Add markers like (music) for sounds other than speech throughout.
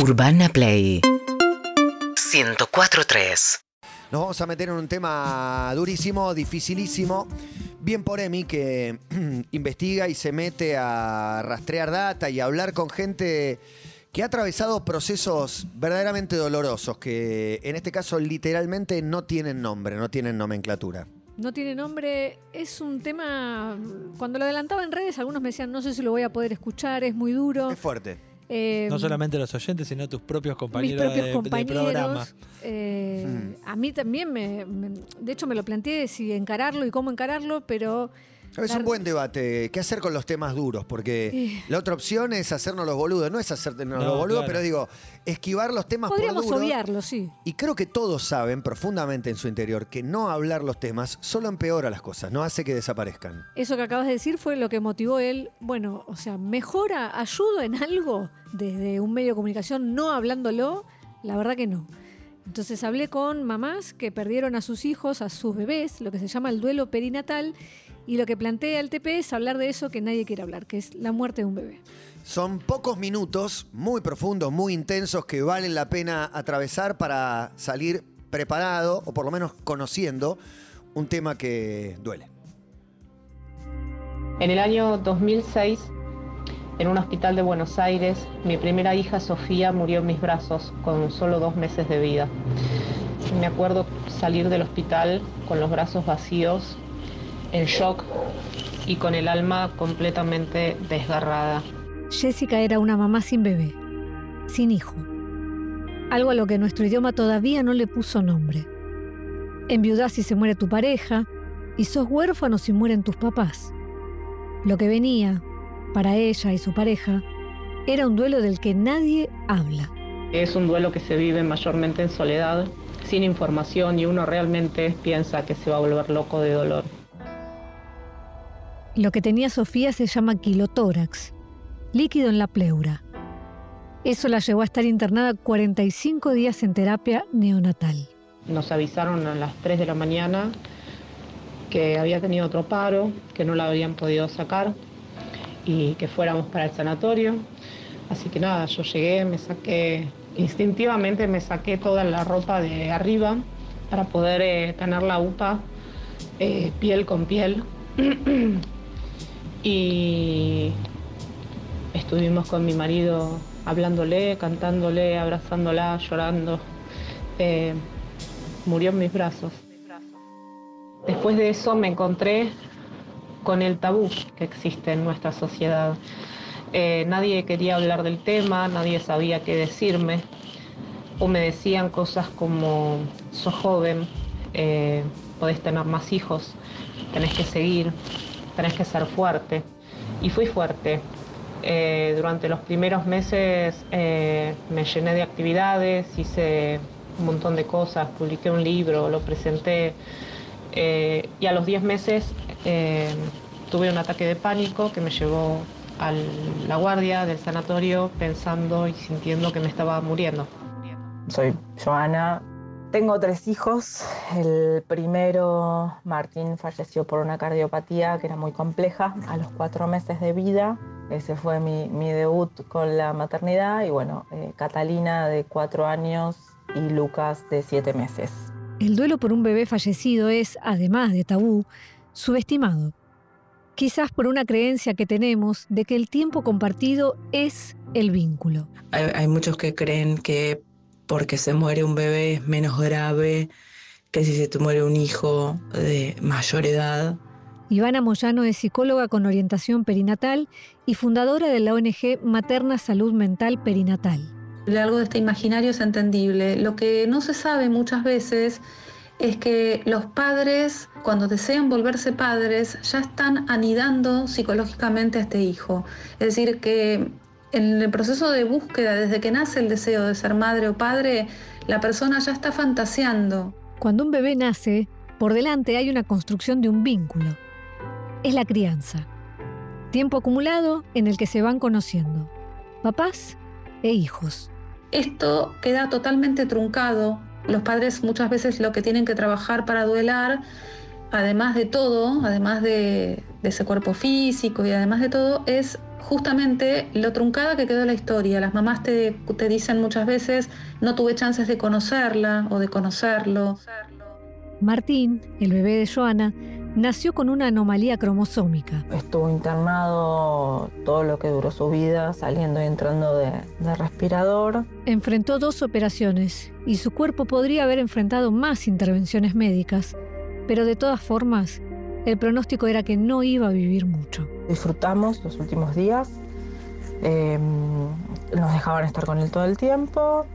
Urbana Play 104.3 Nos vamos a meter en un tema durísimo, dificilísimo. Bien por Emi que (clears throat) investiga y se mete a rastrear data y a hablar con gente que ha atravesado procesos verdaderamente dolorosos, que en este caso literalmente no tienen nombre, no tienen nomenclatura. No tiene nombre, es un tema, cuando lo adelantaba en redes algunos me decían, no sé si lo voy a poder escuchar, es muy duro. Es fuerte. Eh, No solamente los oyentes, sino tus propios mis compañeros, propios de, de compañeros. programa. eh, Mm. A mí también, me, me- de hecho me lo planteé si encararlo y cómo encararlo, pero Es un buen debate. ¿Qué hacer con los temas duros? Porque la otra opción es hacernos los boludos. No es hacernos No, los boludos, claro. pero digo, esquivar los temas por podríamos duros. obviarlo, sí. Y creo que todos saben profundamente en su interior que no hablar los temas solo empeora las cosas, no hace que desaparezcan. Eso que acabas de decir fue lo que motivó él, bueno, o sea, mejora, ayudo en algo desde un medio de comunicación no hablándolo, la verdad que no. Entonces hablé con mamás que perdieron a sus hijos, a sus bebés, lo que se llama el duelo perinatal, y lo que plantea el TP es hablar de eso que nadie quiere hablar, que es la muerte de un bebé. Son pocos minutos muy profundos, muy intensos, que valen la pena atravesar para salir preparado, o por lo menos conociendo, un tema que duele. En el año 2006, en un hospital de Buenos Aires, mi primera hija Sofía murió en mis brazos con solo dos meses de vida. Me acuerdo salir del hospital con los brazos vacíos, en shock y con el alma completamente desgarrada. Jessica era una mamá sin bebé, sin hijo. Algo a lo que nuestro idioma todavía no le puso nombre. Enviudás si se muere tu pareja y sos huérfano si mueren tus papás. Lo que venía, para ella y su pareja, era un duelo del que nadie habla. Es un duelo que se vive mayormente en soledad, sin información y uno realmente piensa que se va a volver loco de dolor. Lo que tenía Sofía se llama quilotórax, líquido en la pleura. Eso la llevó a estar internada 45 días en terapia neonatal. Nos avisaron a las 3 de la mañana que había tenido otro paro, que no la habían podido sacar y que fuéramos para el sanatorio. Así que nada, yo llegué, me saqué, instintivamente me saqué toda la ropa de arriba para poder eh, tener la UPA eh, piel con piel. (clears throat) y estuvimos con mi marido hablándole, cantándole, abrazándola, llorando. Eh, murió en mis brazos. Después de eso me encontré con el tabú que existe en nuestra sociedad. Eh, nadie quería hablar del tema, nadie sabía qué decirme. O me decían cosas como, sos joven, eh, podés tener más hijos, tenés que seguir, tenés que ser fuerte. Y fui fuerte. Eh, durante los primeros meses eh, me llené de actividades, hice un montón de cosas, publiqué un libro, lo presenté. eh, y a los 10 meses eh, tuve un ataque de pánico que me llevó a la guardia del sanatorio pensando y sintiendo que me estaba muriendo. Soy Joana. Tengo tres hijos. El primero, Martín, falleció por una cardiopatía que era muy compleja a los cuatro meses de vida. Ese fue mi, mi debut con la maternidad. Y bueno, eh, Catalina de cuatro años y Lucas de siete meses. El duelo por un bebé fallecido es, además de tabú, subestimado. Quizás por una creencia que tenemos de que el tiempo compartido es el vínculo. Hay, hay muchos que creen que porque se muere un bebé es menos grave que si se te muere un hijo de mayor edad. Ivana Moyano es psicóloga con orientación perinatal y fundadora de la ONG Materna Salud Mental Perinatal. Algo de este imaginario es entendible. Lo que no se sabe muchas veces es que los padres, cuando desean volverse padres, ya están anidando psicológicamente a este hijo. Es decir, que en el proceso de búsqueda, desde que nace el deseo de ser madre o padre, la persona ya está fantaseando. Cuando un bebé nace, por delante hay una construcción de un vínculo. Es la crianza. Tiempo acumulado en el que se van conociendo. Papás e hijos. Esto queda totalmente truncado. Los padres muchas veces lo que tienen que trabajar para duelar, además de todo, además de, de ese cuerpo físico y además de todo, es justamente lo truncada que quedó la historia. Las mamás te, te dicen muchas veces, no tuve chances de conocerla o de conocerlo. Martín, el bebé de Joana, nació con una anomalía cromosómica. Estuvo internado todo lo que duró su vida, saliendo y entrando de, de respirador. Enfrentó dos operaciones y su cuerpo podría haber enfrentado más intervenciones médicas, pero de todas formas, el pronóstico era que no iba a vivir mucho. Disfrutamos los últimos días, eh, nos dejaban estar con él todo el tiempo,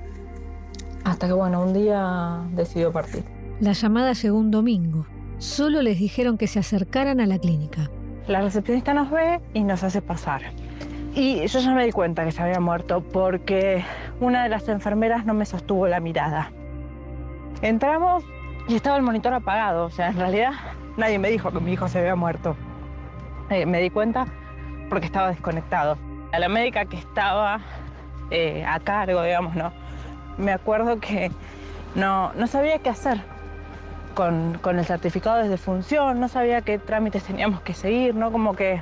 hasta que bueno, un día decidió partir. La llamada llegó un domingo. Solo les dijeron que se acercaran a la clínica. La recepcionista nos ve y nos hace pasar. Y yo ya me di cuenta que se había muerto porque una de las enfermeras no me sostuvo la mirada. Entramos y estaba el monitor apagado, o sea, en realidad nadie me dijo que mi hijo se había muerto. Eh, me di cuenta porque estaba desconectado. A la médica que estaba eh, a cargo, digamos, ¿no? Me acuerdo que no, no sabía qué hacer con, con, el certificado de defunción, no sabía qué trámites teníamos que seguir, ¿no? Como que,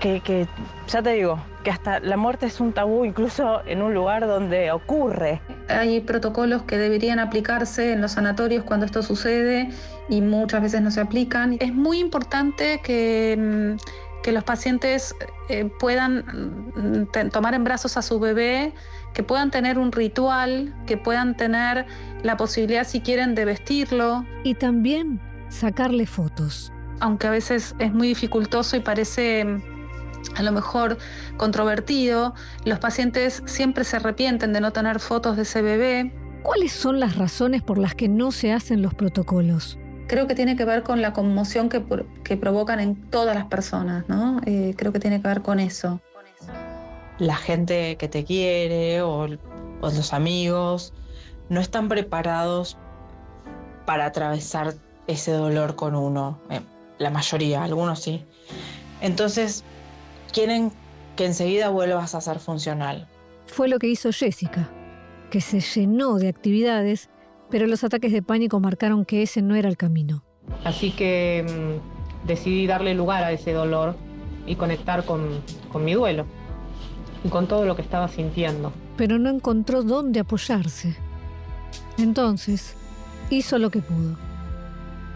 que, que, ya te digo, que hasta la muerte es un tabú incluso en un lugar donde ocurre. Hay protocolos que deberían aplicarse en los sanatorios cuando esto sucede y muchas veces no se aplican. Es muy importante que, que los pacientes eh, puedan tomar en brazos a su bebé, que puedan tener un ritual, que puedan tener la posibilidad, si quieren, de vestirlo. Y también sacarle fotos. Aunque a veces es muy dificultoso y parece a lo mejor controvertido, los pacientes siempre se arrepienten de no tener fotos de ese bebé. ¿Cuáles son las razones por las que no se hacen los protocolos? Creo que tiene que ver con la conmoción que, que provocan en todas las personas, ¿no? Eh, creo que tiene que ver con eso. La gente que te quiere o, o los amigos no están preparados para atravesar ese dolor con uno. Eh, la mayoría, algunos sí. Entonces, quieren que enseguida vuelvas a ser funcional. Fue lo que hizo Jessica, que se llenó de actividades, pero los ataques de pánico marcaron que ese no era el camino. Así que mmm, decidí darle lugar a ese dolor y conectar con, con mi duelo y con todo lo que estaba sintiendo. Pero no encontró dónde apoyarse. Entonces, hizo lo que pudo.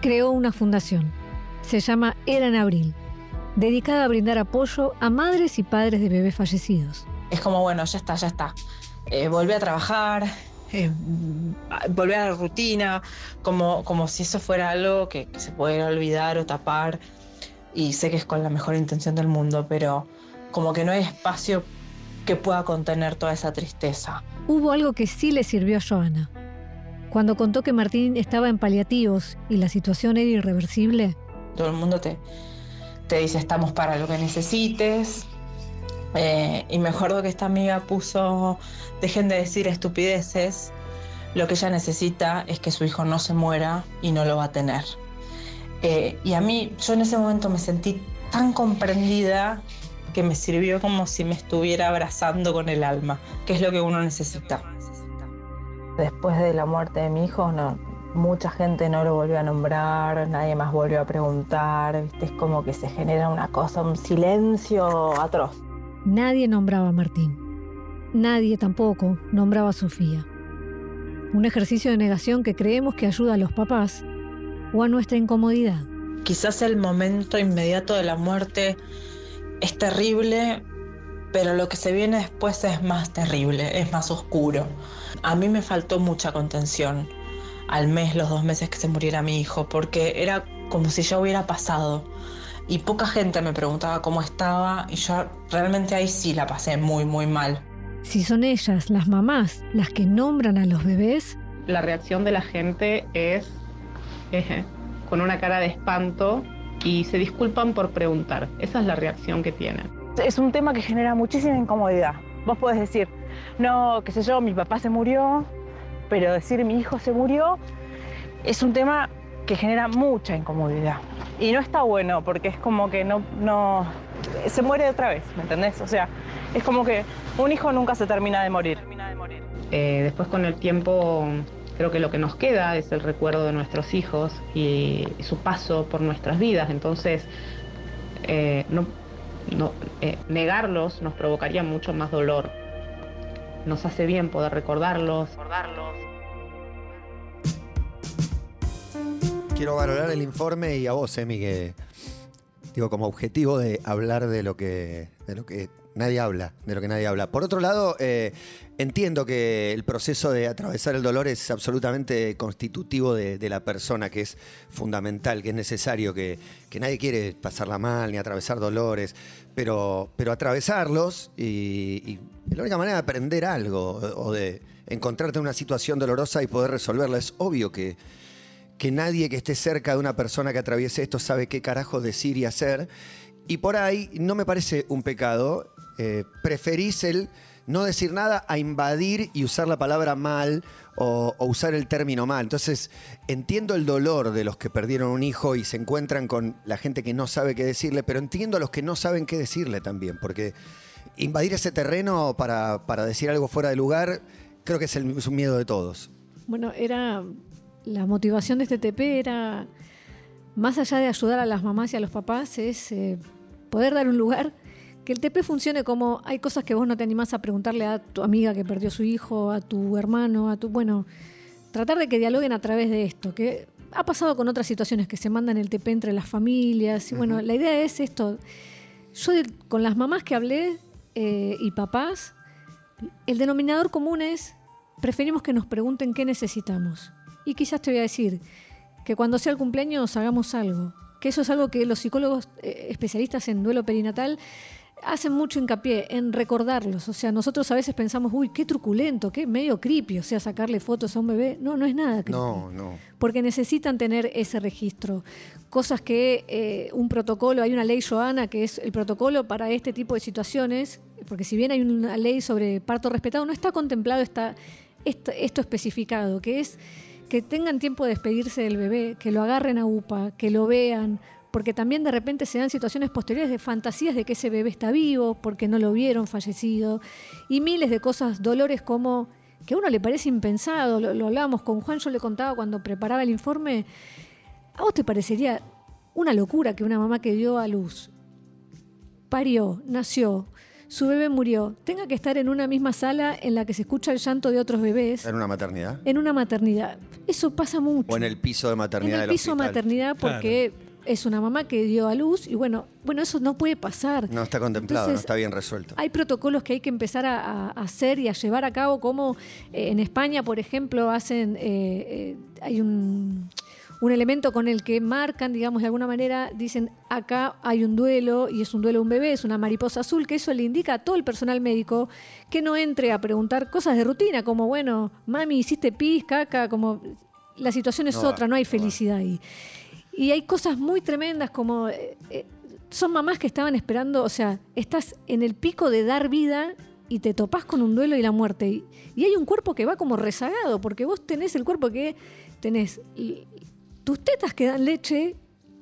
Creó una fundación. Se llama Era en Abril, dedicada a brindar apoyo a madres y padres de bebés fallecidos. Es como, bueno, ya está, ya está. Eh, volví a trabajar, eh, volví a la rutina, como, como si eso fuera algo que, que se pudiera olvidar o tapar. Y sé que es con la mejor intención del mundo, pero como que no hay espacio que pueda contener toda esa tristeza. Hubo algo que sí le sirvió a Joana. Cuando contó que Martín estaba en paliativos y la situación era irreversible, todo el mundo te, te dice estamos para lo que necesites. Eh, y me acuerdo que esta amiga puso, dejen de decir estupideces, lo que ella necesita es que su hijo no se muera y no lo va a tener. Eh, y a mí, yo en ese momento me sentí tan comprendida que me sirvió como si me estuviera abrazando con el alma, que es lo que uno necesita. Después de la muerte de mi hijo, no, mucha gente no lo volvió a nombrar, nadie más volvió a preguntar, ¿viste? es como que se genera una cosa, un silencio atroz. Nadie nombraba a Martín. Nadie tampoco nombraba a Sofía. Un ejercicio de negación que creemos que ayuda a los papás o a nuestra incomodidad. Quizás el momento inmediato de la muerte es terrible, pero lo que se viene después es más terrible, es más oscuro. A mí me faltó mucha contención al mes, los dos meses que se muriera mi hijo, porque era como si ya hubiera pasado. Y poca gente me preguntaba cómo estaba y yo realmente ahí sí la pasé muy, muy mal. Si son ellas, las mamás, las que nombran a los bebés. La reacción de la gente es eh, con una cara de espanto y se disculpan por preguntar. Esa es la reacción que tienen. Es un tema que genera muchísima incomodidad. Vos podés decir, no, qué sé yo, mi papá se murió, pero decir mi hijo se murió es un tema que genera mucha incomodidad. Y no está bueno porque es como que no, no se muere otra vez, ¿me entendés? O sea, es como que un hijo nunca se termina de morir. Eh, después con el tiempo creo que lo que nos queda es el recuerdo de nuestros hijos y su paso por nuestras vidas. Entonces, eh, eh, negarlos nos provocaría mucho más dolor. Nos hace bien poder recordarlos, recordarlos. Quiero valorar el informe y a vos, Emi, que digo como objetivo de hablar de lo que, de lo que nadie habla, de lo que nadie habla. Por otro lado, eh, entiendo que el proceso de atravesar el dolor es absolutamente constitutivo de, la persona, que es fundamental, que es necesario, que, que nadie quiere pasarla mal ni atravesar dolores, pero, pero atravesarlos y, y la única manera de aprender algo o de encontrarte en una situación dolorosa y poder resolverla es obvio que que nadie que esté cerca de una persona que atraviese esto sabe qué carajo decir y hacer. Y por ahí no me parece un pecado. Eh, preferís el no decir nada a invadir y usar la palabra mal o, usar el término mal. Entonces, entiendo el dolor de los que perdieron un hijo y se encuentran con la gente que no sabe qué decirle, pero entiendo a los que no saben qué decirle también, porque invadir ese terreno para, para decir algo fuera de lugar, creo que es, el, un miedo de todos. Bueno, era la motivación de este TP era, más allá de ayudar a las mamás y a los papás, es eh, poder dar un lugar que el TP funcione como hay cosas que vos no te animás a preguntarle a tu amiga que perdió su hijo, a tu hermano, a tu... Bueno, tratar de que dialoguen a través de esto, que ha pasado con otras situaciones que se mandan el TP entre las familias. Y bueno, la idea es esto. Yo de- con las mamás que hablé eh, y papás, el denominador común es preferimos que nos pregunten qué necesitamos. Y quizás te voy a decir que cuando sea el cumpleaños hagamos algo. Que eso es algo que los psicólogos eh, especialistas en duelo perinatal hacen mucho hincapié en recordarlos. O sea, nosotros a veces pensamos, uy, qué truculento, qué medio creepy, o sea, sacarle fotos a un bebé. No, no es nada creepy No, no. porque necesitan tener ese registro. Cosas que eh, un protocolo, hay una ley Joana que es el protocolo para este tipo de situaciones, porque si bien hay una ley sobre parto respetado, no está contemplado esto, esto especificado, que es que tengan tiempo de despedirse del bebé, que lo agarren a UPA, que lo vean, porque también de repente se dan situaciones posteriores de fantasías de que ese bebé está vivo, porque no lo vieron fallecido, y miles de cosas, dolores como que a uno le parece impensado, lo, lo hablábamos con Juan, yo le contaba cuando preparaba el informe, ¿a vos te parecería una locura que una mamá que dio a luz, parió, nació, su bebé murió, tenga que estar en una misma sala en la que se escucha el llanto de otros bebés, En una maternidad. en una maternidad? Eso pasa mucho. O en el piso de maternidad En el del piso hospital. maternidad porque es una mamá que dio a luz y bueno, bueno, eso no puede pasar. No está contemplado, no está bien resuelto. Hay protocolos que hay que empezar a, a hacer y a llevar a cabo, como eh, en España, por ejemplo, hacen, eh, eh, hay un, un elemento con el que marcan, digamos, de alguna manera, dicen, acá hay un duelo y es un duelo de un bebé, es una mariposa azul, que eso le indica a todo el personal médico que no entre a preguntar cosas de rutina, como, bueno, mami, hiciste pis, caca, como la situación es No otra, no hay no va. felicidad ahí. Y hay cosas muy tremendas como... eh, eh, son mamás que estaban esperando, o sea, estás en el pico de dar vida y te topás con un duelo y la muerte. Y, y hay un cuerpo que va como rezagado, porque vos tenés el cuerpo que tenés tus tetas que dan leche,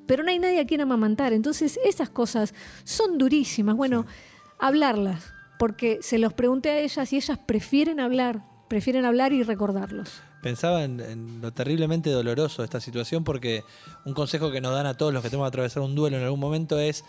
pero no hay nadie a quien amamantar. Entonces, esas cosas son durísimas. Bueno, hablarlas, porque se los pregunté a ellas y ellas prefieren hablar, prefieren hablar y recordarlos. Pensaba en, lo terriblemente doloroso de esta situación porque un consejo que nos dan a todos los que tenemos que atravesar un duelo en algún momento es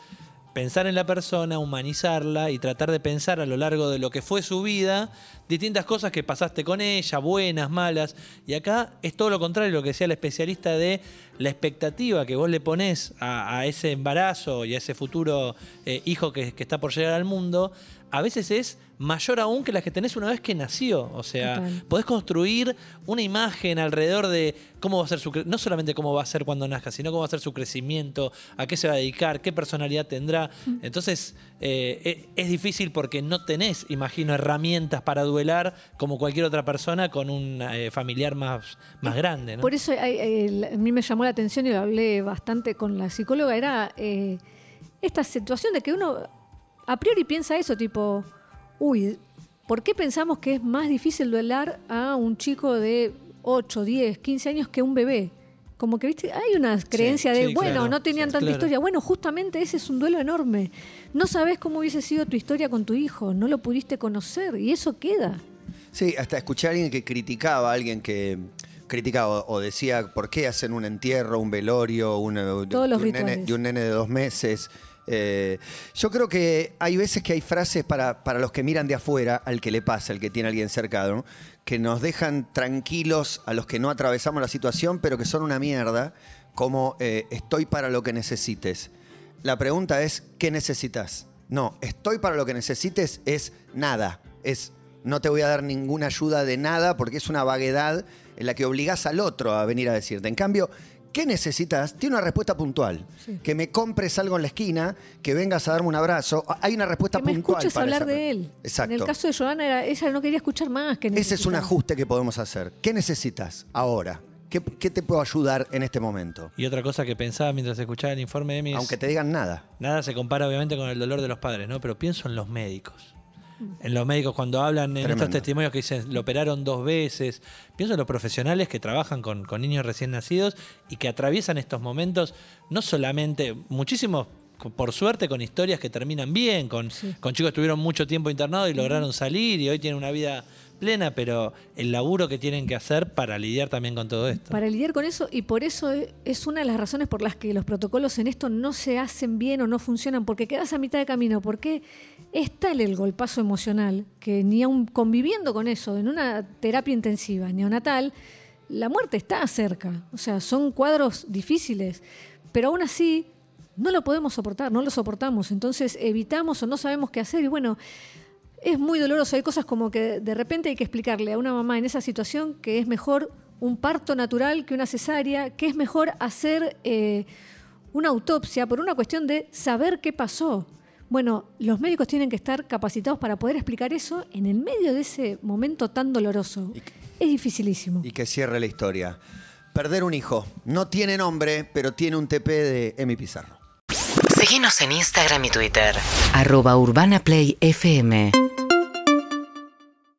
pensar en la persona, humanizarla y tratar de pensar a lo largo de lo que fue su vida distintas cosas que pasaste con ella, buenas, malas. Y acá es todo lo contrario, lo que decía el especialista de la expectativa que vos le ponés a, ese embarazo y a ese futuro eh, hijo que está por llegar al mundo, a veces es mayor aún que la que tenés una vez que nació. O sea, Total. podés construir una imagen alrededor de cómo va a ser su no solamente cómo va a ser cuando nazca, sino cómo va a ser su crecimiento, a qué se va a dedicar, qué personalidad tendrá. Entonces, eh, e- es difícil porque no tenés, imagino, herramientas para duelar como cualquier otra persona con un eh, familiar más, más grande. ¿no? Por eso a mí me llamó la atención y lo hablé bastante con la psicóloga, era eh, esta situación de que uno a priori piensa eso, tipo, uy, ¿por qué pensamos que es más difícil duelar a un chico de 8, 10, 15 años que un bebé? Como que, viste, hay una creencia de, sí, bueno, claro, no tenían sí, tanta claro. historia. Bueno, justamente ese es un duelo enorme. No sabes cómo hubiese sido tu historia con tu hijo, no lo pudiste conocer y eso queda. Sí, hasta escuché a alguien que criticaba a alguien que criticaba o decía por qué hacen un entierro, un velorio, de, Todos los un nene, de un nene de dos meses. Eh, yo creo que hay veces que hay frases para, para los que miran de afuera, al que le pasa, al que tiene a alguien cercano, que nos dejan tranquilos a los que no atravesamos la situación, pero que son una mierda, como eh, estoy para lo que necesites. La pregunta es, ¿qué necesitas? No, estoy para lo que necesites es nada, es no te voy a dar ninguna ayuda de nada porque es una vaguedad en la que obligás al otro a venir a decirte. En cambio, ¿qué necesitas? Tiene una respuesta puntual. Sí. Que me compres algo en la esquina, que vengas a darme un abrazo. Hay una respuesta Que me puntual. escuches para hablar esa de él. Exacto. En el caso de Joana, era, ella no quería escuchar más que Ese es un ajuste que podemos hacer. ¿Qué necesitas ahora? ¿Qué, qué te puedo ayudar en este momento? Y otra cosa que pensaba mientras escuchaba el informe de es, Aunque te digan nada. nada se compara obviamente con el dolor de los padres, ¿no? Pero pienso en los médicos. En los médicos cuando hablan en estos testimonios que dicen lo operaron dos veces. Pienso en los profesionales que trabajan con, con niños recién nacidos y que atraviesan estos momentos, no solamente, muchísimos, por suerte, con historias que terminan bien, con, con chicos que estuvieron mucho tiempo internados y lograron salir y hoy tienen una vida plena, pero el laburo que tienen que hacer para lidiar también con todo esto. Para lidiar con eso, y por eso e- es una de las razones por las que los protocolos en esto no se hacen bien o no funcionan, porque quedas a mitad de camino, porque es tal el golpazo emocional que ni aun conviviendo con eso, en una terapia intensiva neonatal, la muerte está cerca. O sea, son cuadros difíciles, pero aún así no lo podemos soportar, no lo soportamos. Entonces evitamos o no sabemos qué hacer y bueno, es muy doloroso. Hay cosas como que de repente hay que explicarle a una mamá en esa situación que es mejor un parto natural que una cesárea, que es mejor hacer eh, una autopsia por una cuestión de saber qué pasó. Bueno, los médicos tienen que estar capacitados para poder explicar eso en el medio de ese momento tan doloroso. Es dificilísimo. Y que cierre la historia. Perder un hijo. No tiene nombre, pero tiene un TP de Emi Pizarro. Síguenos en Instagram y Twitter. Arroba Urbana Play FM.